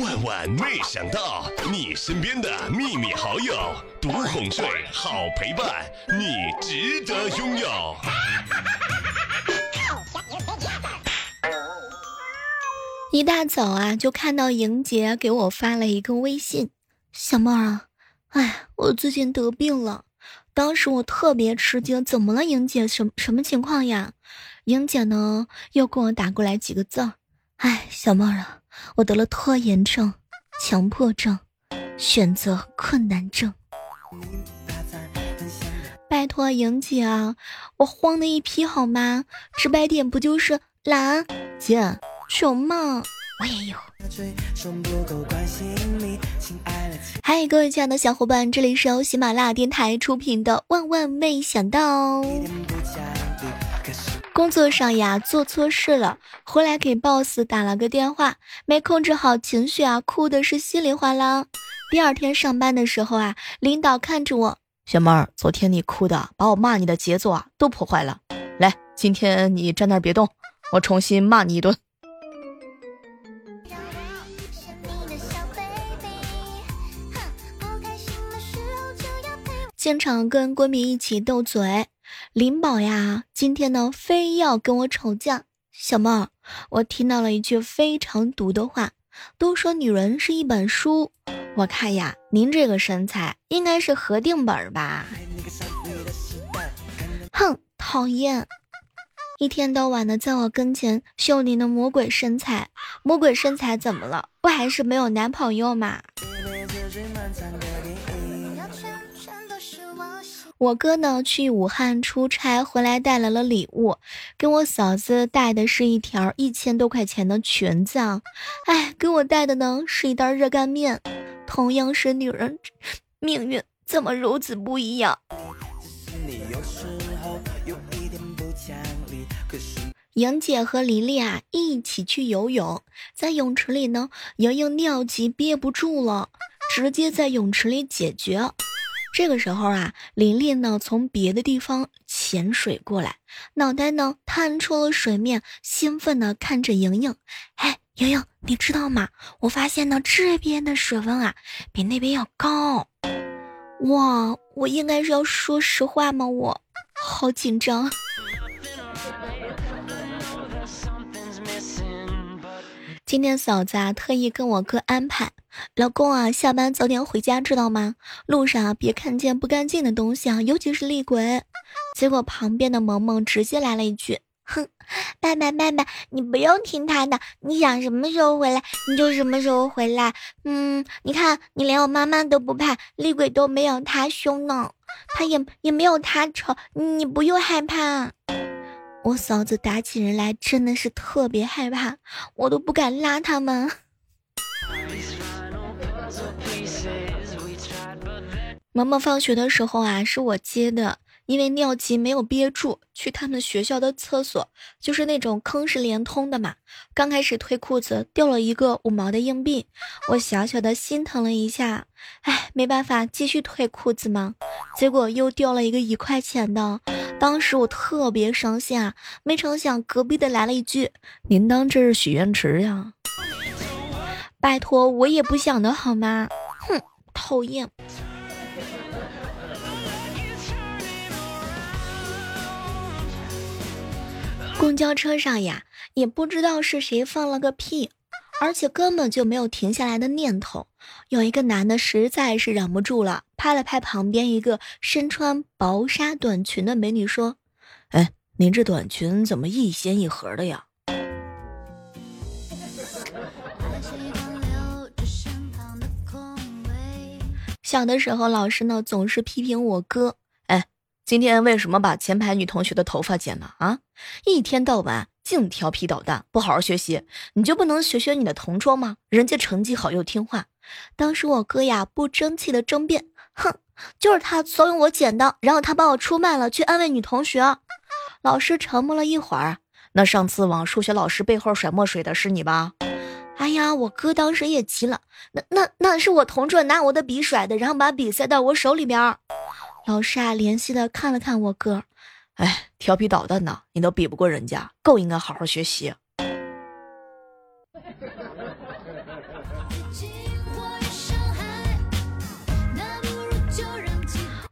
万万没想到，你身边的秘密好友，独哄睡，好陪伴，你值得拥有。一大早啊，就看到莹姐给我发了一个微信：“小妹儿啊，哎，我最近得病了。”当时我特别吃惊，怎么了，莹姐？什什么情况呀？莹姐呢，又给我打过来几个字儿：“哎，小妹儿啊，我得了拖延症、强迫症、选择困难症。”拜托莹姐啊，我慌的一批好吗？直白点不就是懒、姐、熊吗？我也有。嗨，各位亲爱的小伙伴，这里是由喜马拉雅电台出品的《万万没想到》。工作上呀，做错事了，回来给 boss 打了个电话，没控制好情绪啊，哭的是稀里哗啦。第二天上班的时候啊，领导看着我，小妹儿，昨天你哭的，把我骂你的节奏啊都破坏了。来，今天你站那儿别动，我重新骂你一顿。经常跟闺蜜一起斗嘴，林宝呀，今天呢非要跟我吵架。小妹儿，我听到了一句非常毒的话，都说女人是一本书，我看呀，您这个身材应该是合定本吧？哼，讨厌，一天到晚的在我跟前秀您的魔鬼身材，魔鬼身材怎么了？不还是没有男朋友吗？我哥呢去武汉出差回来带来了礼物，给我嫂子带的是一条一千多块钱的裙子啊，哎，给我带的呢是一袋热干面。同样是女人，命运怎么如此不一样？莹姐和琳琳啊一起去游泳，在泳池里呢，莹莹尿急憋不住了，直接在泳池里解决。这个时候啊，琳琳呢从别的地方潜水过来，脑袋呢探出了水面，兴奋的看着莹莹。哎，莹莹，你知道吗？我发现呢这边的水温啊比那边要高。哇，我应该是要说实话吗？我好紧张。今天嫂子啊特意跟我哥安排。老公啊，下班早点回家，知道吗？路上，别看见不干净的东西啊，尤其是厉鬼。结果旁边的萌萌直接来了一句：“哼，爸爸爸爸，你不用听他的，你想什么时候回来你就什么时候回来。嗯，你看你连我妈妈都不怕，厉鬼都没有他凶呢，他也也没有他丑，你不用害怕。我嫂子打起人来真的是特别害怕，我都不敢拉他们。”萌萌放学的时候啊，是我接的，因为尿急没有憋住，去他们学校的厕所，就是那种坑是连通的嘛。刚开始退裤子掉了一个五毛的硬币，我小小的心疼了一下，哎，没办法，继续退裤子嘛。结果又掉了一个一块钱的，当时我特别伤心啊，没成想隔壁的来了一句：“您当这是许愿池呀？”拜托，我也不想的好吗？哼，讨厌。公交车上呀，也不知道是谁放了个屁，而且根本就没有停下来的念头。有一个男的实在是忍不住了，拍了拍旁边一个身穿薄纱短裙的美女，说：“哎，您这短裙怎么一掀一合的呀？”小的时候，老师呢总是批评我哥。今天为什么把前排女同学的头发剪了啊？一天到晚净调皮捣蛋，不好好学习，你就不能学学你的同桌吗？人家成绩好又听话。当时我哥呀不争气的争辩，哼，就是他怂恿我剪的，然后他把我出卖了，去安慰女同学。老师沉默了一会儿，那上次往数学老师背后甩墨水的是你吧？哎呀，我哥当时也急了，那那那是我同桌拿我的笔甩的，然后把笔塞到我手里边。老师啊，怜惜的看了看我哥，哎，调皮捣蛋呢，你都比不过人家，更应该好好学习。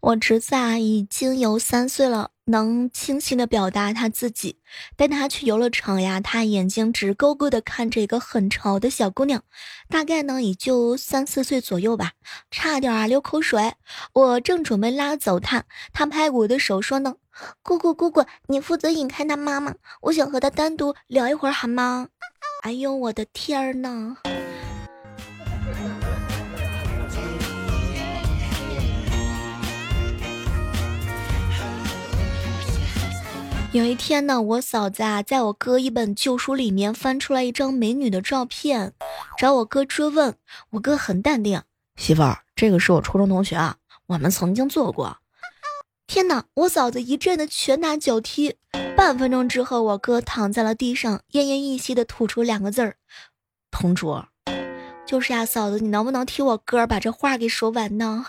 我侄子啊，已经有三岁了，能清晰的表达他自己。带他去游乐场呀，他眼睛直勾勾的看着一个很潮的小姑娘，大概呢也就三四岁左右吧，差点啊流口水。我正准备拉走他，他拍我的手说呢：“姑姑姑姑，你负责引开他妈妈，我想和他单独聊一会儿，好吗？”哎呦，我的天儿呢！有一天呢，我嫂子啊，在我哥一本旧书里面翻出来一张美女的照片，找我哥追问。我哥很淡定，媳妇儿，这个是我初中同学啊，我们曾经做过。天哪！我嫂子一阵的拳打脚踢。半分钟之后，我哥躺在了地上，奄奄一息的吐出两个字儿：“同桌。”就是呀，嫂子，你能不能替我哥把这话给说完呢？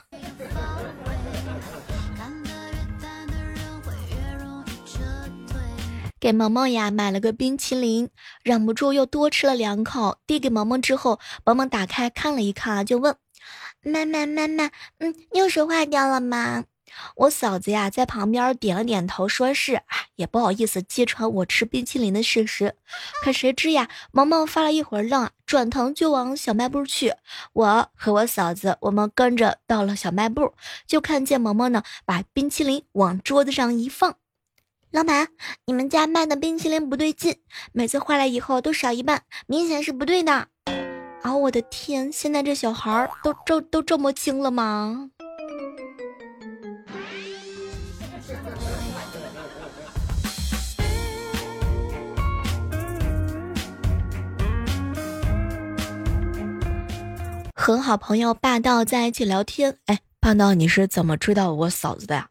给萌萌呀买了个冰淇淋，忍不住又多吃了两口，递给萌萌之后，萌萌打开看了一看，就问：“妈妈妈妈，嗯，又是坏掉了吗？”我嫂子呀在旁边点了点头，说是，也不好意思揭穿我吃冰淇淋的事实。可谁知呀，萌萌发了一会儿愣，转头就往小卖部去。我和我嫂子，我们跟着到了小卖部，就看见萌萌呢把冰淇淋往桌子上一放。老板，你们家卖的冰淇淋不对劲，每次坏了以后都少一半，明显是不对的。啊，我的天，现在这小孩都这都这么精了吗？和好朋友霸道在一起聊天，哎，霸道，你是怎么追到我嫂子的呀？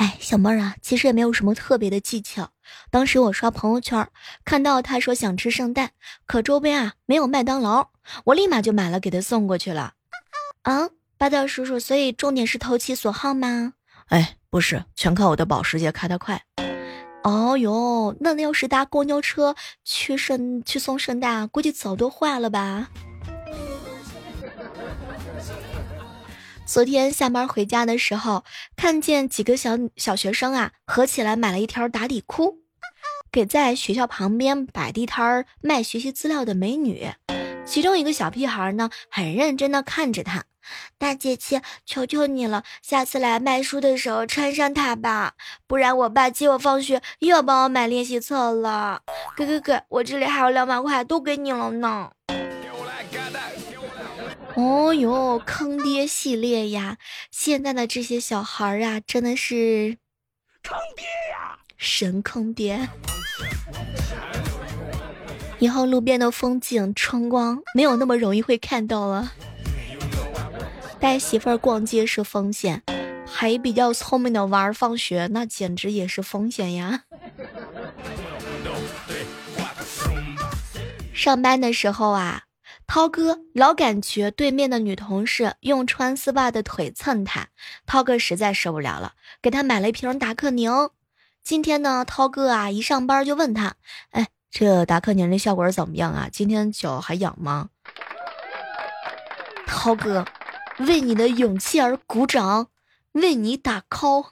哎，小妹儿啊，其实也没有什么特别的技巧。当时我刷朋友圈，看到他说想吃圣诞，可周边啊没有麦当劳，我立马就买了给他送过去了。啊，霸道叔叔，所以重点是投其所好吗？哎，不是，全靠我的保时捷开得快。哦哟，那要是搭公交车去圣去送圣诞，估计早都坏了吧。昨天下班回家的时候，看见几个小小学生啊，合起来买了一条打底裤，给在学校旁边摆地摊儿卖学习资料的美女。其中一个小屁孩呢，很认真的看着他，大姐姐，求求你了，下次来卖书的时候穿上它吧，不然我爸接我放学又要帮我买练习册了。哥哥哥，我这里还有两百块，都给你了呢。哦哟，坑爹系列呀！现在的这些小孩儿啊，真的是坑爹呀，神坑爹！以后路边的风景、春光没有那么容易会看到了。带媳妇儿逛街是风险，还比较聪明的娃儿放学，那简直也是风险呀。上班的时候啊。涛哥老感觉对面的女同事用穿丝袜的腿蹭他，涛哥实在受不了了，给他买了一瓶达克宁。今天呢，涛哥啊一上班就问他：“哎，这达克宁的效果怎么样啊？今天脚还痒吗？”涛哥，为你的勇气而鼓掌，为你打 call。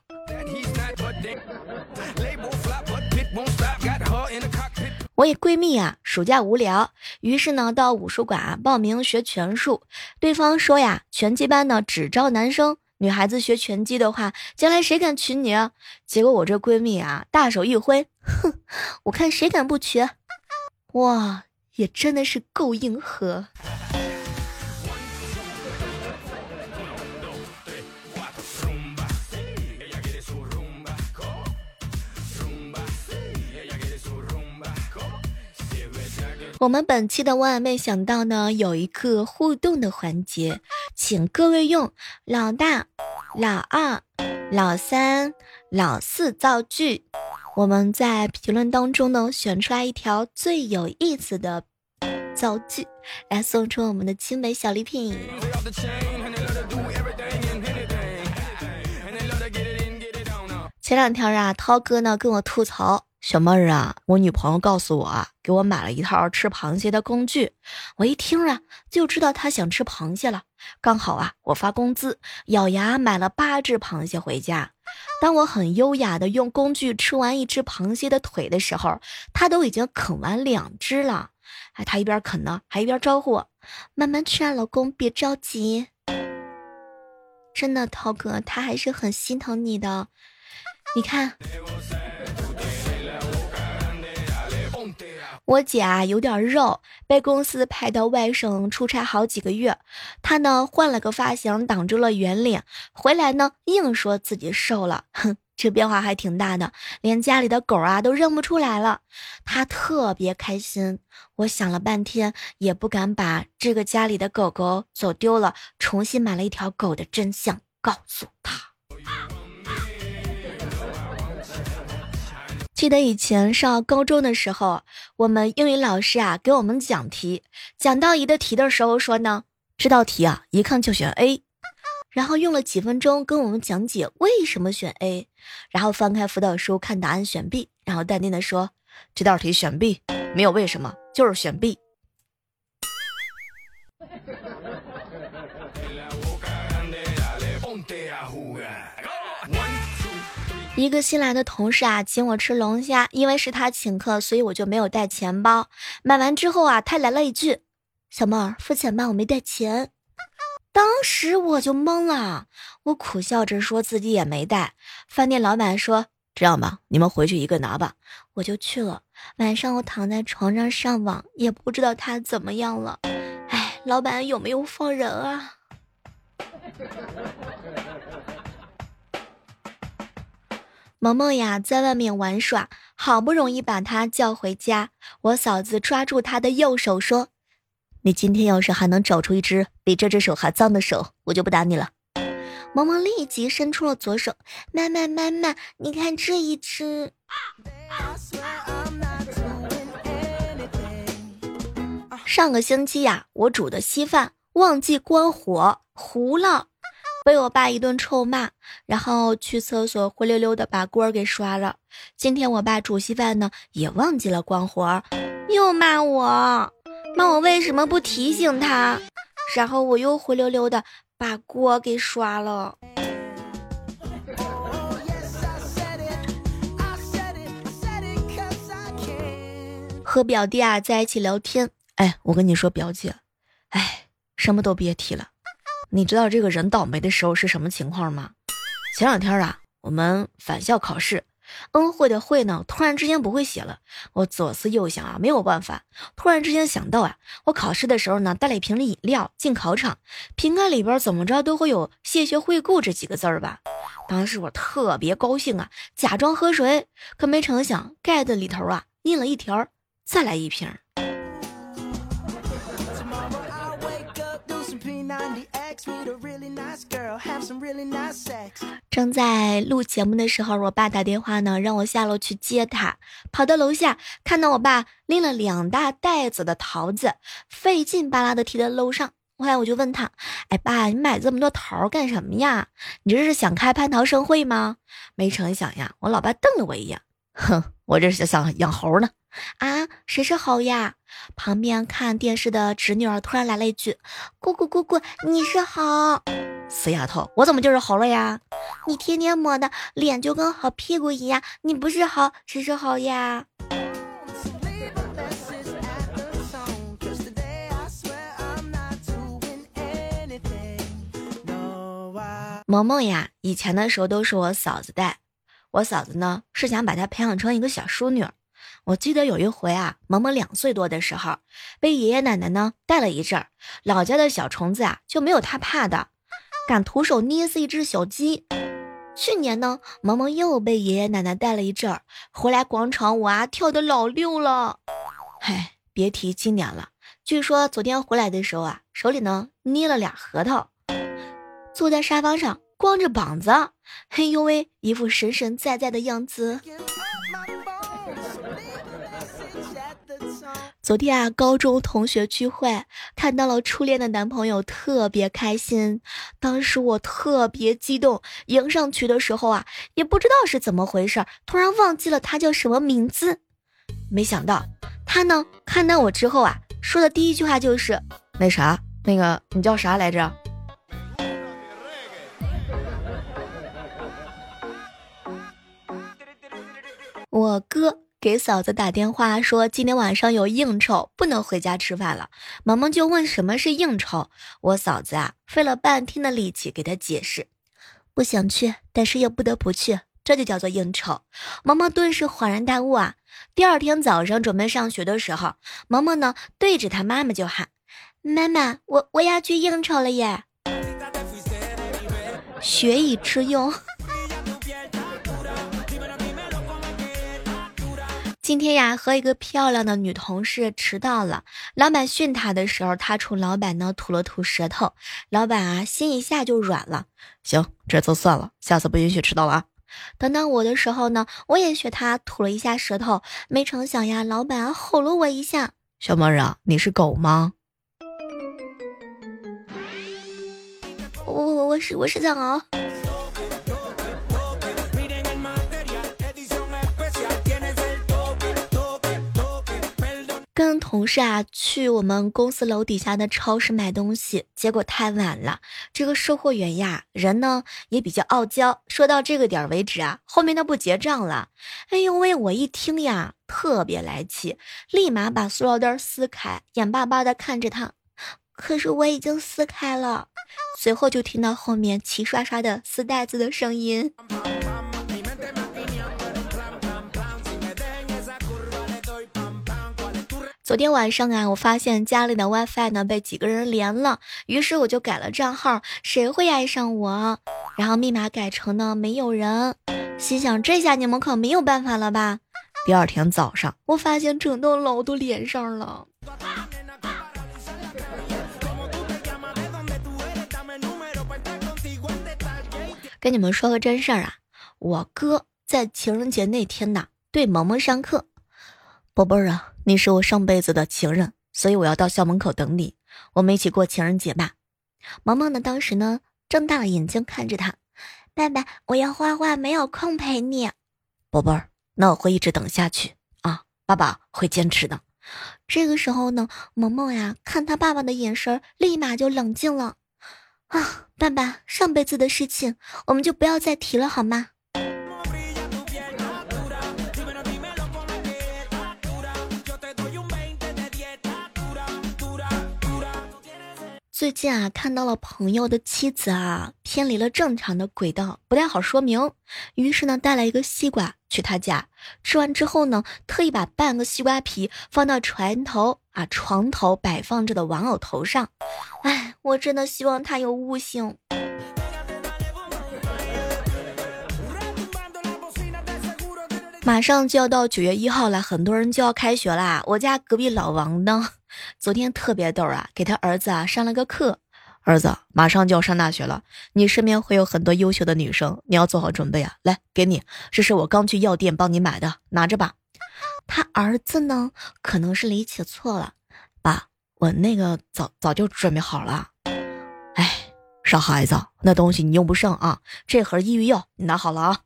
我一闺蜜啊，暑假无聊，于是呢到武术馆啊报名学拳术。对方说呀，拳击班呢只招男生，女孩子学拳击的话，将来谁敢娶你？啊？结果我这闺蜜啊，大手一挥，哼，我看谁敢不娶？哇，也真的是够硬核。我们本期的万万没想到呢，有一个互动的环节，请各位用老大、老二、老三、老四造句。我们在评论当中呢，选出来一条最有意思的造句，来送出我们的精美小礼品。前两天啊，涛哥呢跟我吐槽，小妹儿啊，我女朋友告诉我，给我买了一套吃螃蟹的工具。我一听啊，就知道她想吃螃蟹了。刚好啊，我发工资，咬牙买了八只螃蟹回家。当我很优雅的用工具吃完一只螃蟹的腿的时候，她都已经啃完两只了。哎，她一边啃呢，还一边招呼我：“慢慢吃啊，老公，别着急。”真的，涛哥，他还是很心疼你的。你看，我姐啊有点肉，被公司派到外省出差好几个月。她呢换了个发型挡住了圆脸，回来呢硬说自己瘦了，哼，这变化还挺大的，连家里的狗啊都认不出来了。她特别开心。我想了半天，也不敢把这个家里的狗狗走丢了，重新买了一条狗的真相告诉她。记得以前上高中的时候，我们英语老师啊给我们讲题，讲到一的题的时候说呢，这道题啊一看就选 A，然后用了几分钟跟我们讲解为什么选 A，然后翻开辅导书看答案选 B，然后淡定的说这道题选 B 没有为什么，就是选 B。一个新来的同事啊，请我吃龙虾，因为是他请客，所以我就没有带钱包。买完之后啊，他来了一句：“小妹儿，付钱吧，我没带钱。”当时我就懵了，我苦笑着说自己也没带。饭店老板说：“这样吧，你们回去一个拿吧。”我就去了。晚上我躺在床上上网，也不知道他怎么样了。哎，老板有没有放人啊？萌萌呀，在外面玩耍，好不容易把她叫回家。我嫂子抓住她的右手说：“你今天要是还能找出一只比这只手还脏的手，我就不打你了。”萌萌立即伸出了左手：“妈妈，妈妈，你看这一只。”上个星期呀，我煮的稀饭忘记关火，糊了。被我爸一顿臭骂，然后去厕所灰溜溜的把锅给刷了。今天我爸煮稀饭呢，也忘记了关火，又骂我，骂我为什么不提醒他。然后我又灰溜溜的把锅给刷了。和表弟啊在一起聊天，哎，我跟你说表姐，哎，什么都别提了。你知道这个人倒霉的时候是什么情况吗？前两天啊，我们返校考试，恩惠的惠呢，突然之间不会写了。我左思右想啊，没有办法。突然之间想到啊，我考试的时候呢，带了一瓶饮料进考场，瓶盖里边怎么着都会有“谢谢惠顾”这几个字儿吧。当时我特别高兴啊，假装喝水，可没成想盖子里头啊印了一条“再来一瓶”。正在录节目的时候，我爸打电话呢，让我下楼去接他。跑到楼下，看到我爸拎了两大袋子的桃子，费劲巴拉的提在楼上。后来我就问他：“哎，爸，你买这么多桃干什么呀？你这是想开蟠桃盛会吗？”没成想呀，我老爸瞪了我一眼，哼，我这是想养猴呢。啊，谁是猴呀？旁边看电视的侄女儿突然来了一句：“姑姑姑姑，你是猴。”死丫头，我怎么就是猴了呀？你天天抹的脸就跟猴屁股一样，你不是猴，谁是猴呀？萌萌呀，以前的时候都是我嫂子带，我嫂子呢是想把她培养成一个小淑女。我记得有一回啊，萌萌两岁多的时候，被爷爷奶奶呢带了一阵儿，老家的小虫子啊就没有她怕的。敢徒手捏死一只小鸡。去年呢，萌萌又被爷爷奶奶带了一阵儿，回来广场舞啊跳的老溜了。嗨，别提今年了。据说昨天回来的时候啊，手里呢捏了俩核桃，坐在沙发上光着膀子，嘿呦喂，一副神神在在的样子。昨天啊，高中同学聚会，看到了初恋的男朋友，特别开心。当时我特别激动，迎上去的时候啊，也不知道是怎么回事，突然忘记了他叫什么名字。没想到他呢，看到我之后啊，说的第一句话就是：“那啥，那个你叫啥来着？”我哥。给嫂子打电话说今天晚上有应酬，不能回家吃饭了。萌萌就问什么是应酬，我嫂子啊费了半天的力气给他解释，不想去，但是又不得不去，这就叫做应酬。萌萌顿时恍然大悟啊！第二天早上准备上学的时候，萌萌呢对着他妈妈就喊：“妈妈，我我要去应酬了耶！”学以致用。今天呀，和一个漂亮的女同事迟到了。老板训她的时候，她冲老板呢吐了吐舌头。老板啊，心一下就软了。行，这次算了，下次不允许迟到了啊。等到我的时候呢，我也学他吐了一下舌头。没成想呀，老板吼了我一下。小妹儿啊，你是狗吗？我我我是我是藏獒。跟同事啊去我们公司楼底下的超市买东西，结果太晚了。这个售货员呀，人呢也比较傲娇，说到这个点为止啊，后面都不结账了。哎呦喂，我一听呀，特别来气，立马把塑料袋撕开，眼巴巴的看着他。可是我已经撕开了，随后就听到后面齐刷刷的撕袋子的声音。昨天晚上啊，我发现家里的 WiFi 呢被几个人连了，于是我就改了账号，谁会爱上我？然后密码改成呢没有人，心想这下你们可没有办法了吧？第二天早上，我发现整栋楼都连上了。跟你们说个真事儿啊，我哥在情人节那天呐，对萌萌上课，宝贝儿啊。你是我上辈子的情人，所以我要到校门口等你，我们一起过情人节吧。萌萌呢，当时呢，睁大了眼睛看着他，爸爸，我要画画，没有空陪你。宝贝儿，那我会一直等下去啊，爸爸会坚持的。这个时候呢，萌萌呀，看他爸爸的眼神，立马就冷静了。啊，爸爸，上辈子的事情，我们就不要再提了，好吗？最近啊，看到了朋友的妻子啊偏离了正常的轨道，不太好说明。于是呢，带来一个西瓜去他家吃完之后呢，特意把半个西瓜皮放到床头啊床头摆放着的玩偶头上。哎，我真的希望他有悟性。马上就要到九月一号了，很多人就要开学啦。我家隔壁老王呢，昨天特别逗啊，给他儿子啊上了个课。儿子马上就要上大学了，你身边会有很多优秀的女生，你要做好准备啊。来，给你，这是我刚去药店帮你买的，拿着吧。他儿子呢，可能是理解错了，爸，我那个早早就准备好了。哎，傻孩子，那东西你用不上啊。这盒抑郁药你拿好了啊。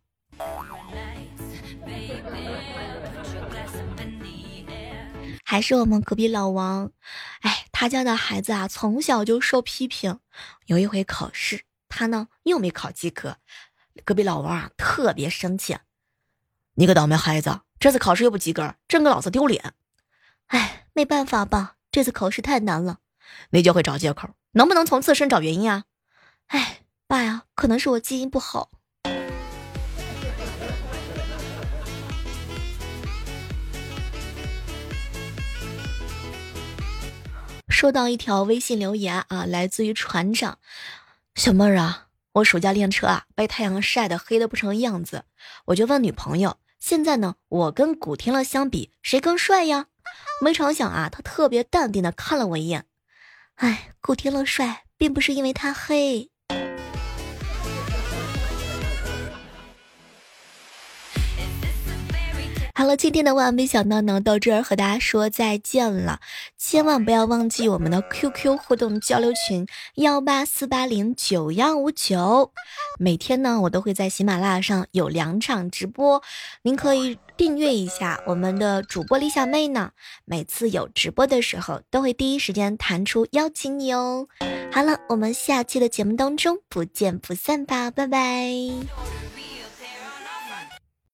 还是我们隔壁老王，哎，他家的孩子啊，从小就受批评。有一回考试，他呢又没考及格，隔壁老王啊特别生气：“你个倒霉孩子，这次考试又不及格，真给老子丢脸！”哎，没办法吧，这次考试太难了。你就会找借口，能不能从自身找原因啊？哎，爸呀，可能是我基因不好。收到一条微信留言啊，来自于船长小妹儿啊，我暑假练车啊，被太阳晒得黑的不成样子，我就问女朋友，现在呢，我跟古天乐相比，谁更帅呀？没成想啊，他特别淡定的看了我一眼，哎，古天乐帅，并不是因为他黑。好了，今天的万没想到呢，到这儿和大家说再见了。千万不要忘记我们的 QQ 互动交流群幺八四八零九幺五九。每天呢，我都会在喜马拉雅上有两场直播，您可以订阅一下我们的主播李小妹呢。每次有直播的时候，都会第一时间弹出邀请你哦。好了，我们下期的节目当中不见不散吧，拜拜。